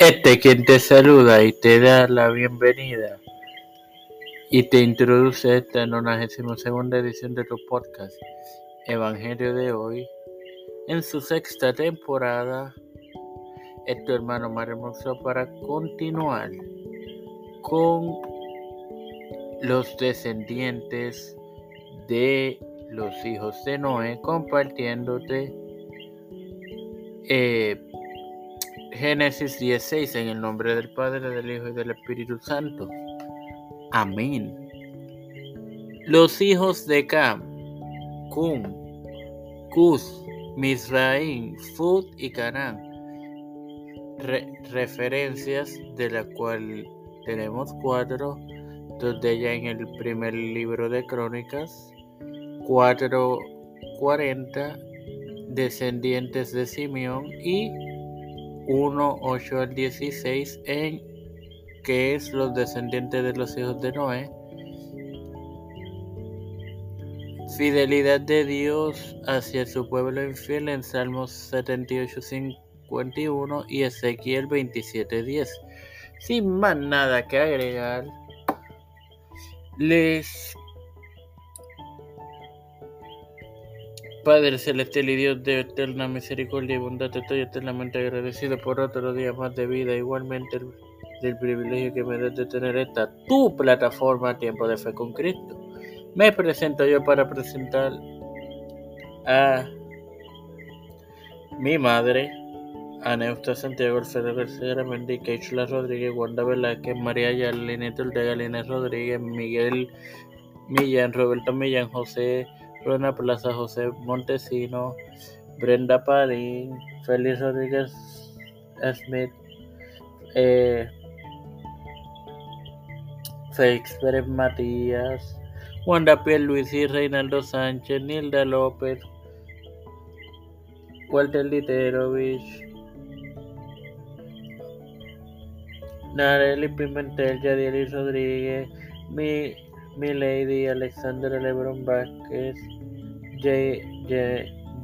Este quien te saluda y te da la bienvenida y te introduce esta 92 edición de tu podcast Evangelio de hoy en su sexta temporada es tu hermano Mario Moxo para continuar con los descendientes de los hijos de Noé compartiéndote eh, Génesis 16 en el nombre del Padre, del Hijo y del Espíritu Santo. Amén. Los hijos de Cam, Cum, Cus, Misraim, Fud y Canaán. referencias de la cual tenemos cuatro, dos de ellas en el primer libro de Crónicas, cuatro cuarenta descendientes de Simeón y 1, 8 al 16 en que es los descendientes de los hijos de Noé. Fidelidad de Dios hacia su pueblo infiel en Salmos 78, 51 y Ezequiel 27, 10. Sin más nada que agregar, les Padre celestial y Dios de eterna misericordia y bondad, estoy eternamente agradecido por otro día más de vida, igualmente el, del privilegio que me da de tener esta tu plataforma Tiempo de Fe con Cristo. Me presento yo para presentar a mi madre, Aneusta Santiago Alfredo García Mendy, Keishla Rodríguez, Wanda Velázquez, María Yarlene Tultega, Galina Rodríguez, Miguel Millán, Roberto Millán, José Rona Plaza, José Montesino, Brenda Padín, Félix Rodríguez Smith, eh, Félix Pérez Matías, Wanda Piel Luis y Reinaldo Sánchez, Nilda López, Walter Literovich, Nareli Pimentel, Yadielis Rodríguez, mi Milady, Alexander Lebron Vázquez,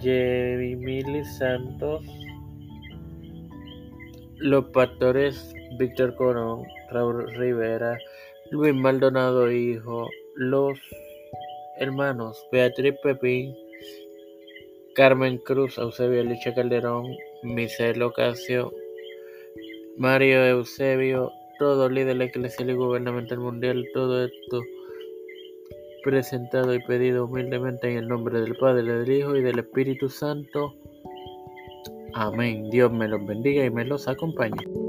Jamie Santos, los pastores Víctor Corón, Raúl Rivera, Luis Maldonado Hijo, los hermanos Beatriz Pepín, Carmen Cruz, Eusebio Licha Calderón, Michelle Ocasio, Mario Eusebio, todo líder eclesial y gubernamental mundial, todo esto presentado y pedido humildemente en el nombre del Padre, del Hijo y del Espíritu Santo. Amén. Dios me los bendiga y me los acompañe.